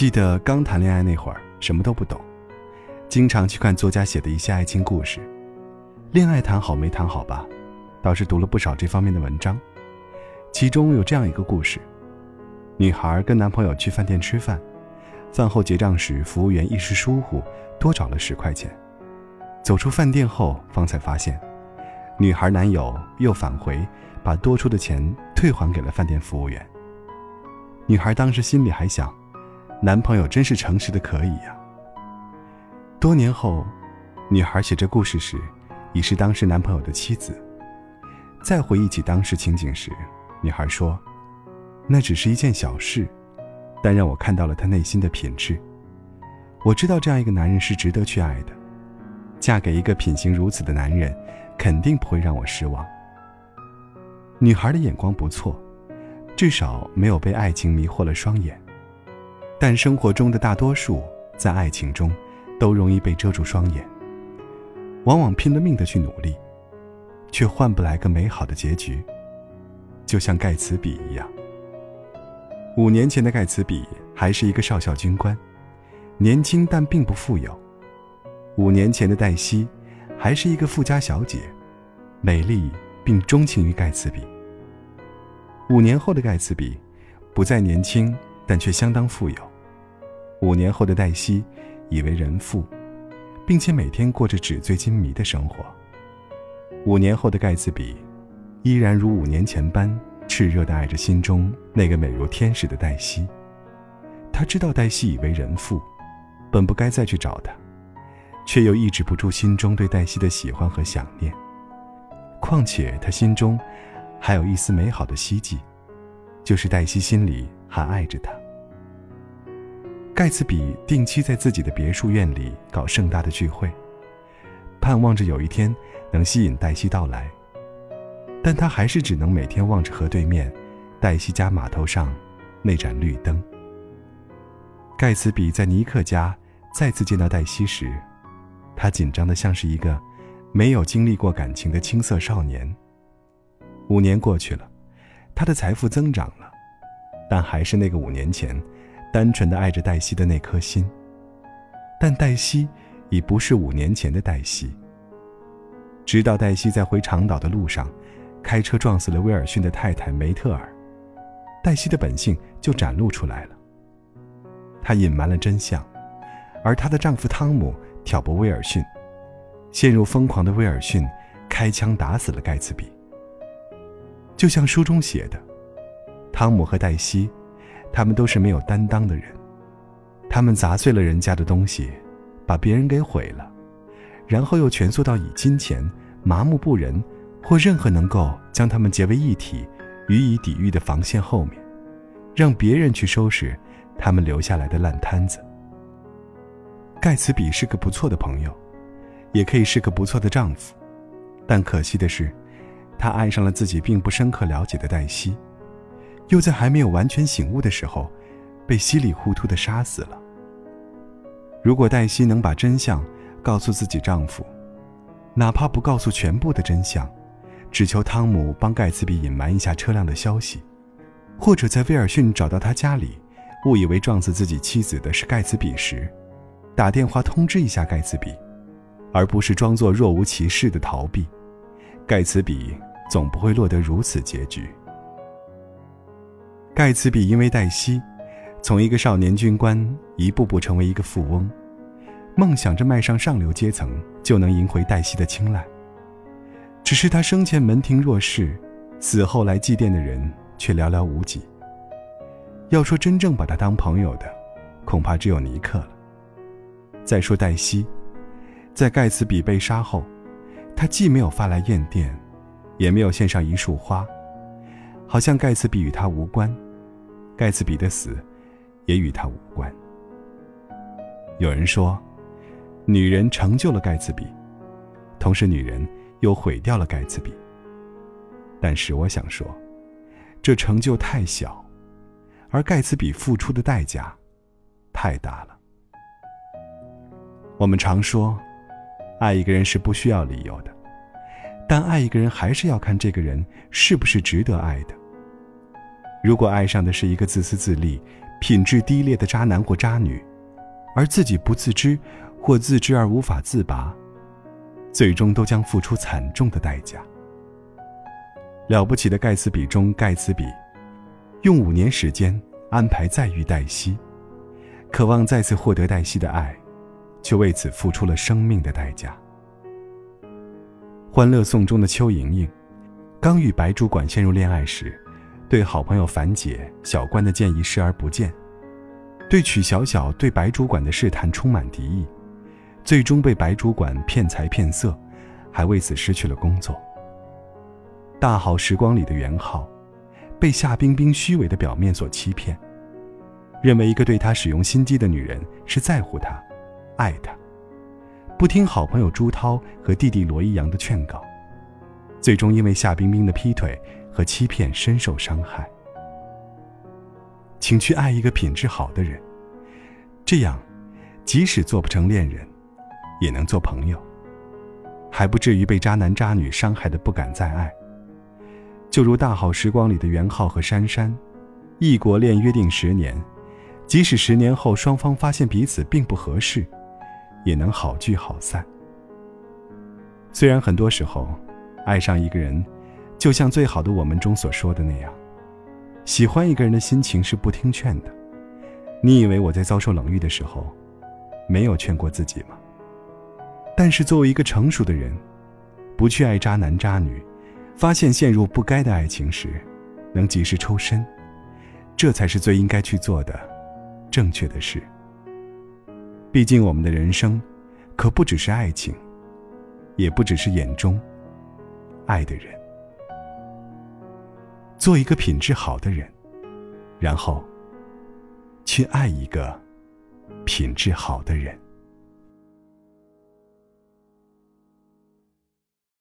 记得刚谈恋爱那会儿，什么都不懂，经常去看作家写的一些爱情故事，恋爱谈好没谈好吧，倒是读了不少这方面的文章。其中有这样一个故事：女孩跟男朋友去饭店吃饭，饭后结账时，服务员一时疏忽多找了十块钱。走出饭店后，方才发现，女孩男友又返回，把多出的钱退还给了饭店服务员。女孩当时心里还想，男朋友真是诚实的可以呀。多年后，女孩写这故事时，已是当时男朋友的妻子。再回忆起当时情景时，女孩说：“那只是一件小事，但让我看到了他内心的品质。我知道这样一个男人是值得去爱的。”嫁给一个品行如此的男人，肯定不会让我失望。女孩的眼光不错，至少没有被爱情迷惑了双眼。但生活中的大多数，在爱情中，都容易被遮住双眼。往往拼了命的去努力，却换不来个美好的结局。就像盖茨比一样。五年前的盖茨比还是一个少校军官，年轻但并不富有。五年前的黛西，还是一个富家小姐，美丽并钟情于盖茨比。五年后的盖茨比，不再年轻，但却相当富有。五年后的黛西，已为人妇，并且每天过着纸醉金迷的生活。五年后的盖茨比，依然如五年前般炽热地爱着心中那个美如天使的黛西。他知道黛西已为人妇，本不该再去找她。却又抑制不住心中对黛西的喜欢和想念。况且他心中还有一丝美好的希冀，就是黛西心里还爱着他。盖茨比定期在自己的别墅院里搞盛大的聚会，盼望着有一天能吸引黛西到来。但他还是只能每天望着河对面黛西家码头上那盏绿灯。盖茨比在尼克家再次见到黛西时。他紧张的像是一个没有经历过感情的青涩少年。五年过去了，他的财富增长了，但还是那个五年前单纯的爱着黛西的那颗心。但黛西已不是五年前的黛西。直到黛西在回长岛的路上，开车撞死了威尔逊的太太梅特尔，黛西的本性就展露出来了。她隐瞒了真相，而她的丈夫汤姆。挑拨威尔逊，陷入疯狂的威尔逊开枪打死了盖茨比。就像书中写的，汤姆和黛西，他们都是没有担当的人，他们砸碎了人家的东西，把别人给毁了，然后又蜷缩到以金钱、麻木不仁或任何能够将他们结为一体、予以抵御的防线后面，让别人去收拾他们留下来的烂摊子。盖茨比是个不错的朋友，也可以是个不错的丈夫，但可惜的是，他爱上了自己并不深刻了解的黛西，又在还没有完全醒悟的时候，被稀里糊涂的杀死了。如果黛西能把真相告诉自己丈夫，哪怕不告诉全部的真相，只求汤姆帮盖茨比隐瞒一下车辆的消息，或者在威尔逊找到他家里，误以为撞死自己妻子的是盖茨比时。打电话通知一下盖茨比，而不是装作若无其事的逃避，盖茨比总不会落得如此结局。盖茨比因为黛西，从一个少年军官一步步成为一个富翁，梦想着迈上上流阶层就能赢回黛西的青睐。只是他生前门庭若市，死后来祭奠的人却寥寥无几。要说真正把他当朋友的，恐怕只有尼克了。再说黛西，在盖茨比被杀后，他既没有发来唁电，也没有献上一束花，好像盖茨比与他无关，盖茨比的死也与他无关。有人说，女人成就了盖茨比，同时女人又毁掉了盖茨比。但是我想说，这成就太小，而盖茨比付出的代价太大了。我们常说，爱一个人是不需要理由的，但爱一个人还是要看这个人是不是值得爱的。如果爱上的是一个自私自利、品质低劣的渣男或渣女，而自己不自知，或自知而无法自拔，最终都将付出惨重的代价。了不起的盖茨比中，盖茨比用五年时间安排再遇黛西，渴望再次获得黛西的爱，却为此付出了生命的代价。《欢乐颂》中的邱莹莹，刚与白主管陷入恋爱时，对好朋友樊姐、小关的建议视而不见，对曲小小对白主管的试探充满敌意，最终被白主管骗财骗色，还为此失去了工作。大好时光里的袁浩，被夏冰冰虚伪的表面所欺骗，认为一个对他使用心机的女人是在乎他、爱他。不听好朋友朱涛和弟弟罗一阳的劝告，最终因为夏冰冰的劈腿和欺骗深受伤害。请去爱一个品质好的人，这样，即使做不成恋人，也能做朋友，还不至于被渣男渣女伤害的不敢再爱。就如《大好时光》里的袁浩和珊珊，异国恋约定十年，即使十年后双方发现彼此并不合适。也能好聚好散。虽然很多时候，爱上一个人，就像最好的我们中所说的那样，喜欢一个人的心情是不听劝的。你以为我在遭受冷遇的时候，没有劝过自己吗？但是作为一个成熟的人，不去爱渣男渣女，发现陷入不该的爱情时，能及时抽身，这才是最应该去做的正确的事。毕竟，我们的人生，可不只是爱情，也不只是眼中爱的人。做一个品质好的人，然后去爱一个品质好的人。